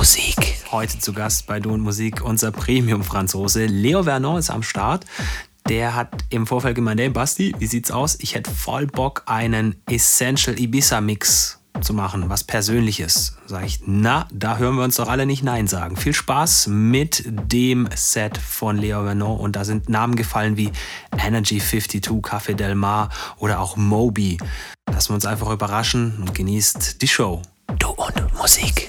Musik. Heute zu Gast bei Du und Musik unser Premium-Franzose. Leo Vernon ist am Start. Der hat im Vorfeld gemeint, hey Basti, wie sieht's aus? Ich hätte voll Bock, einen Essential Ibiza-Mix zu machen, was Persönliches. Sag ich, na, da hören wir uns doch alle nicht Nein sagen. Viel Spaß mit dem Set von Leo Vernon und da sind Namen gefallen wie Energy 52, Café Del Mar oder auch Moby. Lassen wir uns einfach überraschen und genießt die Show. Du und Musik.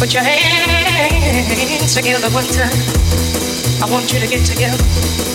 Put your hands together one time. I want you to get together.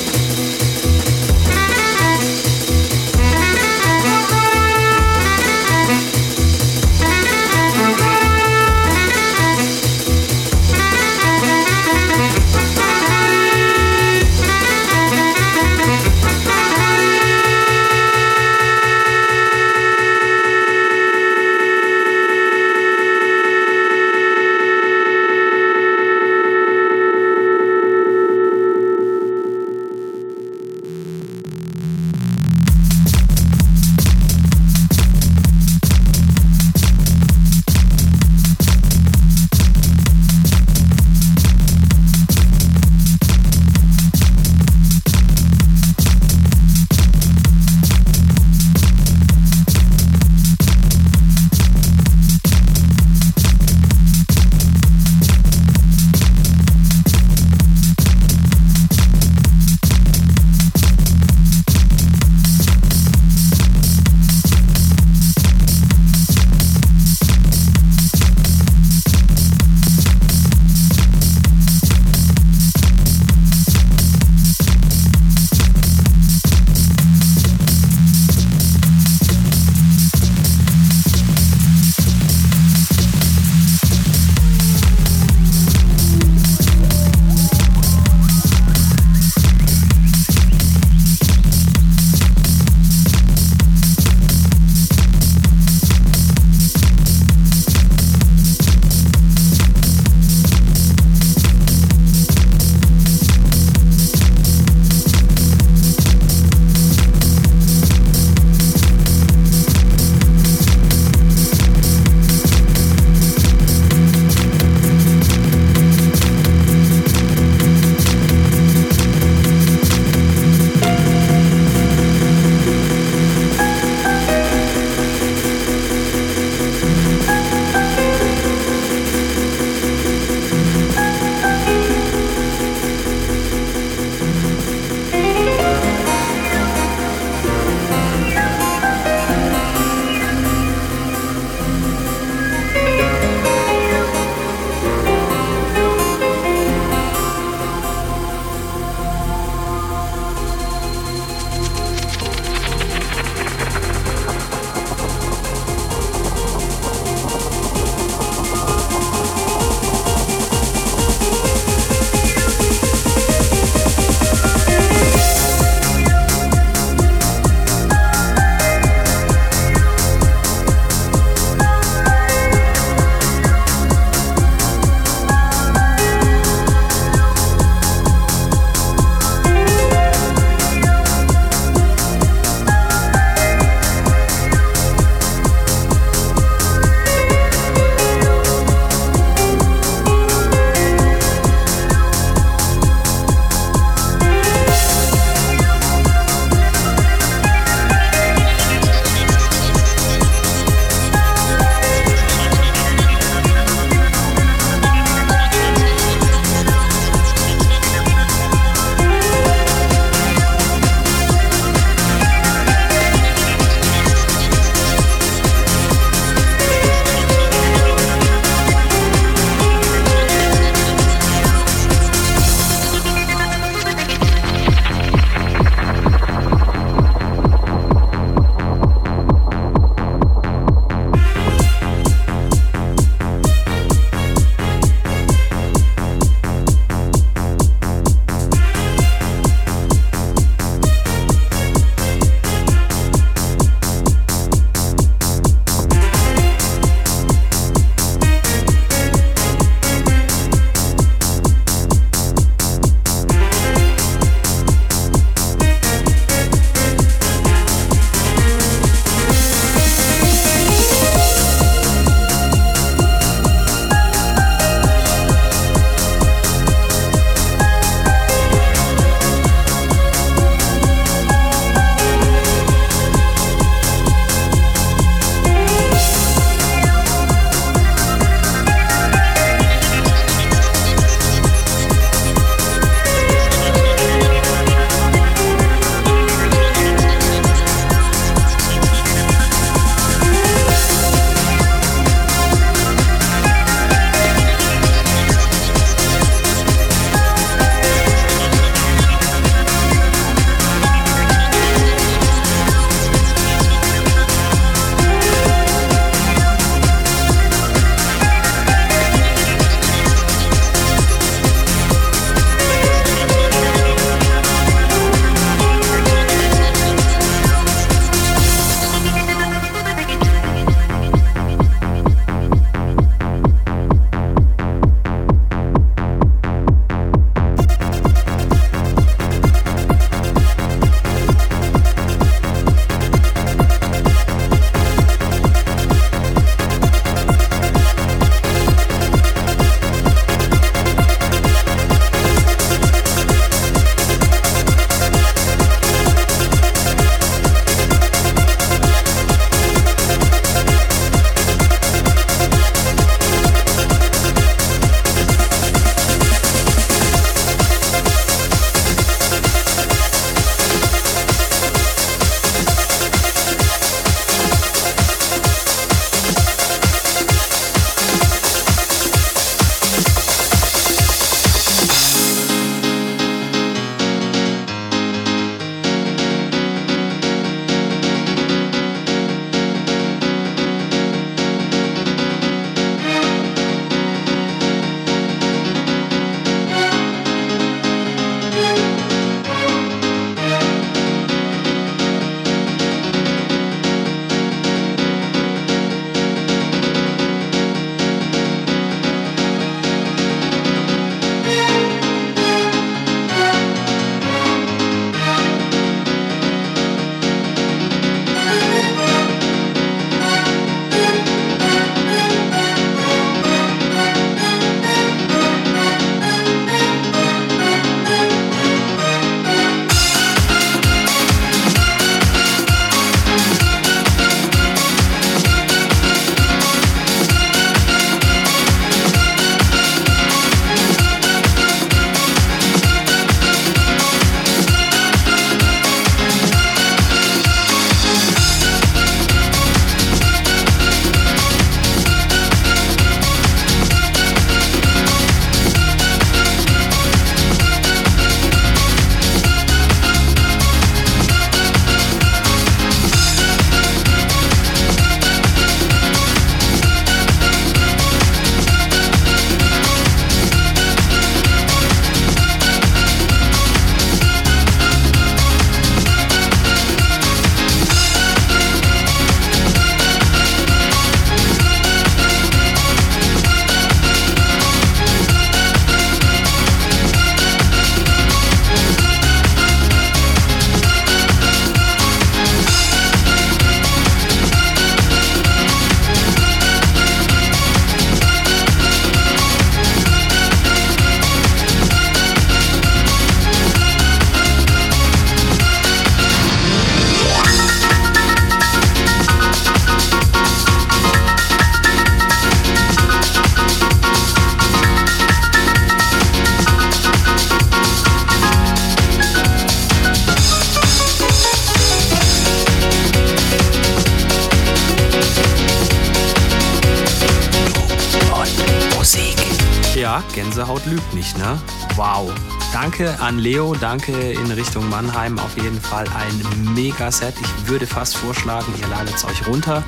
An Leo, danke in Richtung Mannheim. Auf jeden Fall ein Mega-Set. Ich würde fast vorschlagen, ihr ladet es euch runter,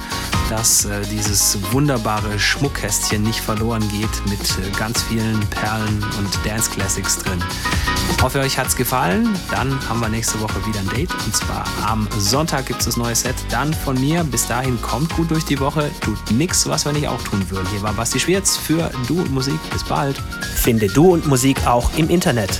dass äh, dieses wunderbare Schmuckkästchen nicht verloren geht mit äh, ganz vielen Perlen und Dance Classics drin. Hoffe, euch hat's gefallen. Dann haben wir nächste Woche wieder ein Date. Und zwar am Sonntag gibt es das neue Set. Dann von mir. Bis dahin kommt gut durch die Woche. Tut nichts, was wir nicht auch tun würden. Hier war Basti Schwierz für Du und Musik. Bis bald. Finde Du und Musik auch im Internet.